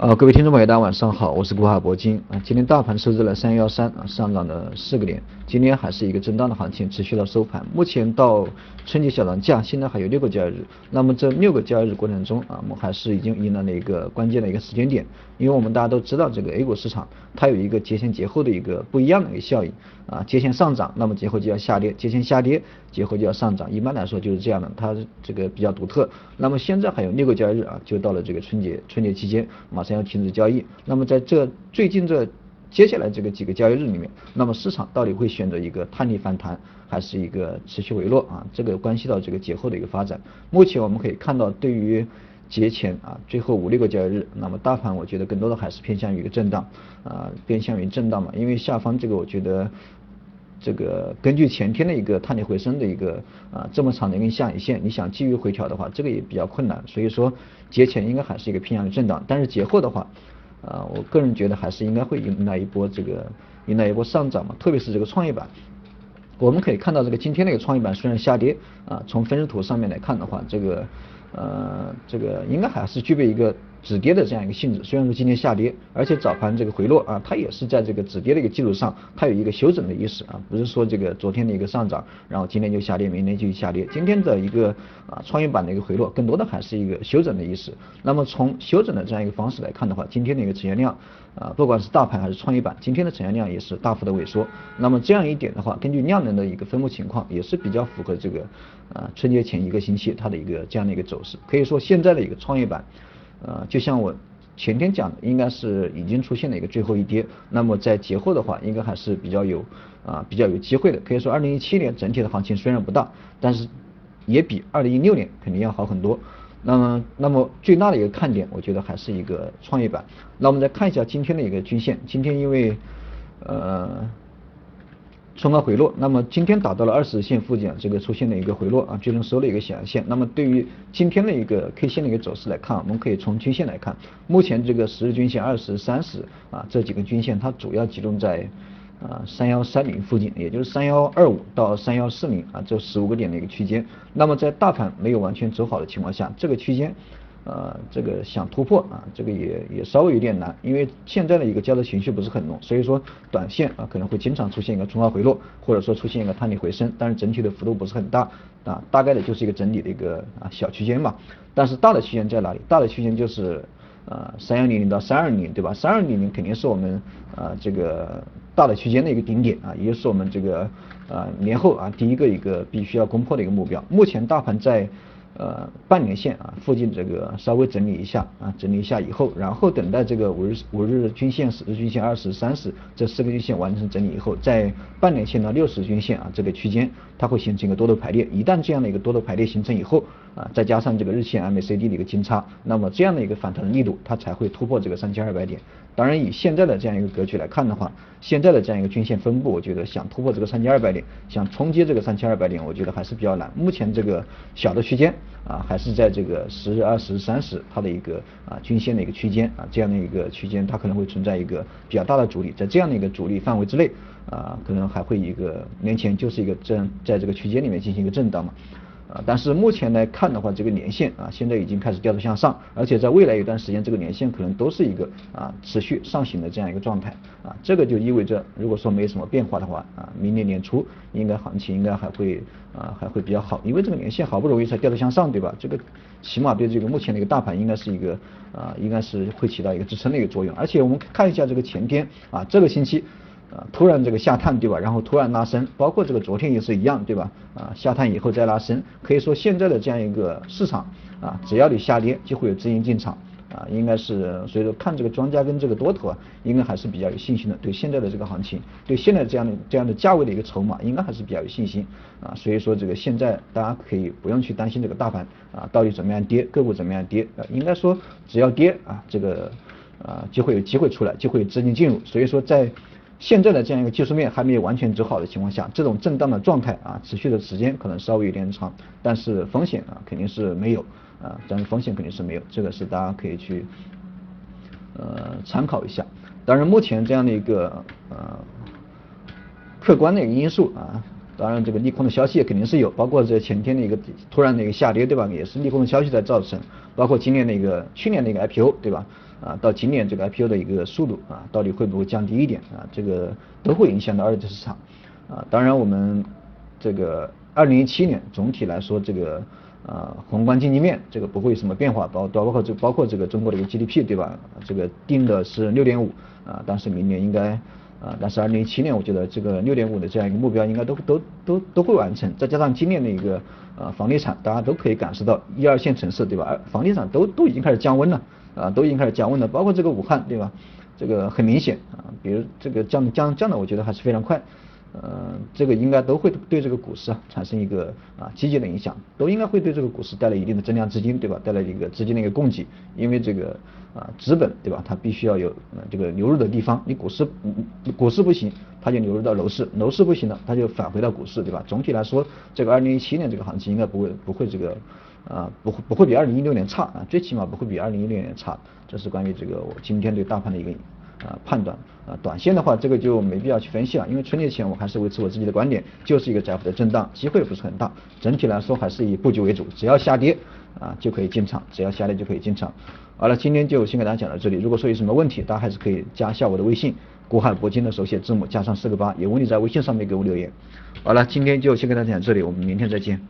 呃，各位听众朋友，大家晚上好，我是古海铂金啊。今天大盘收在了三幺三啊，上涨了四个点。今天还是一个震荡的行情，持续到收盘。目前到春节小长假，现在还有六个交易日。那么这六个交易日过程中啊，我们还是已经迎来了一个关键的一个时间点。因为我们大家都知道，这个 A 股市场它有一个节前节后的一个不一样的一个效应啊。节前上涨，那么节后就要下跌；节前下跌，节后就要上涨。一般来说就是这样的，它这个比较独特。那么现在还有六个交易日啊，就到了这个春节春节期间，马上上要停止交易。那么在这最近这。接下来这个几个交易日里面，那么市场到底会选择一个探底反弹，还是一个持续回落啊？这个关系到这个节后的一个发展。目前我们可以看到，对于节前啊最后五六个交易日，那么大盘我觉得更多的还是偏向于一个震荡啊，偏向于震荡嘛。因为下方这个我觉得这个根据前天的一个探底回升的一个啊这么长的一根下影线，你想继续回调的话，这个也比较困难。所以说节前应该还是一个偏向于震荡，但是节后的话。啊，我个人觉得还是应该会迎来一波这个迎来一波上涨嘛，特别是这个创业板，我们可以看到这个今天那个创业板虽然下跌啊，从分时图上面来看的话，这个呃这个应该还是具备一个。止跌的这样一个性质，虽然说今天下跌，而且早盘这个回落啊，它也是在这个止跌的一个基础上，它有一个休整的意思啊，不是说这个昨天的一个上涨，然后今天就下跌，明天就下跌。今天的一个啊创业板的一个回落，更多的还是一个休整的意思。那么从休整的这样一个方式来看的话，今天的一个成交量啊，不管是大盘还是创业板，今天的成交量也是大幅的萎缩。那么这样一点的话，根据量能的一个分布情况，也是比较符合这个啊春节前一个星期它的一个这样的一个走势。可以说现在的一个创业板。呃，就像我前天讲的，应该是已经出现了一个最后一跌。那么在节后的话，应该还是比较有啊比较有机会的。可以说，二零一七年整体的行情虽然不大，但是也比二零一六年肯定要好很多。那么，那么最大的一个看点，我觉得还是一个创业板。那我们再看一下今天的一个均线，今天因为呃。冲高回落，那么今天达到了二十线附近，这个出现了一个回落啊，最终收了一个小阳线。那么对于今天的一个 K 线的一个走势来看，我们可以从均线来看，目前这个十日均线、二十、三十啊这几个均线，它主要集中在啊三幺三零附近，也就是三幺二五到三幺四零啊这十五个点的一个区间。那么在大盘没有完全走好的情况下，这个区间。呃，这个想突破啊，这个也也稍微有点难，因为现在的一个交易情绪不是很浓，所以说短线啊可能会经常出现一个冲高回落，或者说出现一个探底回升，但是整体的幅度不是很大啊，大概的就是一个整理的一个啊小区间嘛。但是大的区间在哪里？大的区间就是呃三幺零零到三二零，对吧？三二零零肯定是我们呃这个大的区间的一个顶点啊，也就是我们这个呃年后啊第一个一个必须要攻破的一个目标。目前大盘在。呃，半年线啊附近这个稍微整理一下啊，整理一下以后，然后等待这个五日五日均线、十日均线、二十、三十这四个均线完成整理以后，在半年线到六十均线啊这个区间，它会形成一个多头排列。一旦这样的一个多头排列形成以后啊，再加上这个日线 MACD 的一个金叉，那么这样的一个反弹的力度，它才会突破这个三千二百点。当然，以现在的这样一个格局来看的话，现在的这样一个均线分布，我觉得想突破这个三千二百点，想冲击这个三千二百点，我觉得还是比较难。目前这个小的区间啊，还是在这个十日、二十日、三十它的一个啊均线的一个区间啊这样的一个区间，它可能会存在一个比较大的阻力，在这样的一个阻力范围之内啊，可能还会一个年前就是一个这样在这个区间里面进行一个震荡嘛。啊，但是目前来看的话，这个年线啊，现在已经开始调头向上，而且在未来一段时间，这个年线可能都是一个啊持续上行的这样一个状态啊，这个就意味着，如果说没什么变化的话啊，明年年初应该行情应该还会啊还会比较好，因为这个年线好不容易才调头向上，对吧？这个起码对这个目前的一个大盘应该是一个啊，应该是会起到一个支撑的一个作用，而且我们看一下这个前天啊，这个星期。啊，突然这个下探对吧？然后突然拉升，包括这个昨天也是一样对吧？啊，下探以后再拉升，可以说现在的这样一个市场啊，只要你下跌就会有资金进场啊，应该是所以说看这个庄家跟这个多头啊，应该还是比较有信心的。对现在的这个行情，对现在这样的这样的价位的一个筹码，应该还是比较有信心啊。所以说这个现在大家可以不用去担心这个大盘啊到底怎么样跌，个股怎么样跌啊，应该说只要跌啊，这个啊就会有机会出来，就会有资金进入。所以说在现在的这样一个技术面还没有完全走好的情况下，这种震荡的状态啊，持续的时间可能稍微有点长，但是风险啊肯定是没有啊，但是风险肯定是没有，这个是大家可以去呃参考一下。当然，目前这样的一个呃客观的一个因素啊，当然这个利空的消息肯定是有，包括这前天的一个突然的一个下跌，对吧？也是利空的消息在造成，包括今年的一个去年的一个 IPO，对吧？啊，到今年这个 IPO 的一个速度啊，到底会不会降低一点啊？这个都会影响到二级市场啊。当然我们这个二零一七年总体来说这个。呃，宏观经济面这个不会有什么变化，包包括这包括这个中国的一个 GDP 对吧？这个定的是六点五啊，但是明年应该啊，但是二零一七年我觉得这个六点五的这样一个目标应该都都都都会完成，再加上今年的一个呃房地产，大家都可以感受到一二线城市对吧？房地产都都已经开始降温了啊，都已经开始降温了，包括这个武汉对吧？这个很明显啊，比如这个降降降的，我觉得还是非常快。呃，这个应该都会对这个股市啊产生一个啊积极的影响，都应该会对这个股市带来一定的增量资金，对吧？带来一个资金的一个供给，因为这个啊资本对吧？它必须要有这个流入的地方，你股市股市不行，它就流入到楼市，楼市不行了，它就返回到股市，对吧？总体来说，这个二零一七年这个行情应该不会不会这个啊不会不会比二零一六年差啊，最起码不会比二零一六年差，这是关于这个我今天对大盘的一个。啊，判断啊，短线的话，这个就没必要去分析了，因为春节前我还是维持我自己的观点，就是一个窄幅的震荡，机会不是很大，整体来说还是以布局为主，只要下跌啊就可以进场，只要下跌就可以进场。好了，今天就先给大家讲到这里，如果说有什么问题，大家还是可以加一下我的微信，国海铂金的手写字母加上四个八，有问题在微信上面给我留言。好了，今天就先给大家讲这里，我们明天再见。